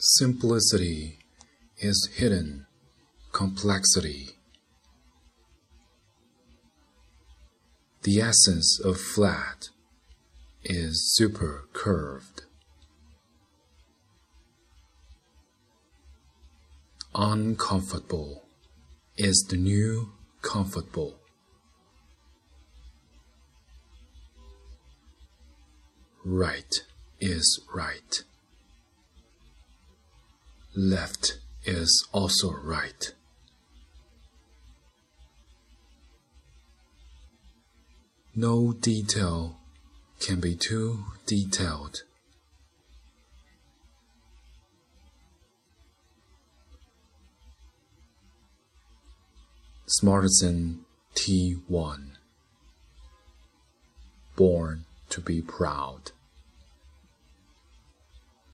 Simplicity is hidden complexity. The essence of flat is super curved. Uncomfortable is the new comfortable. Right is right. Left is also right. No detail can be too detailed. Smartisan T1 Born to be proud.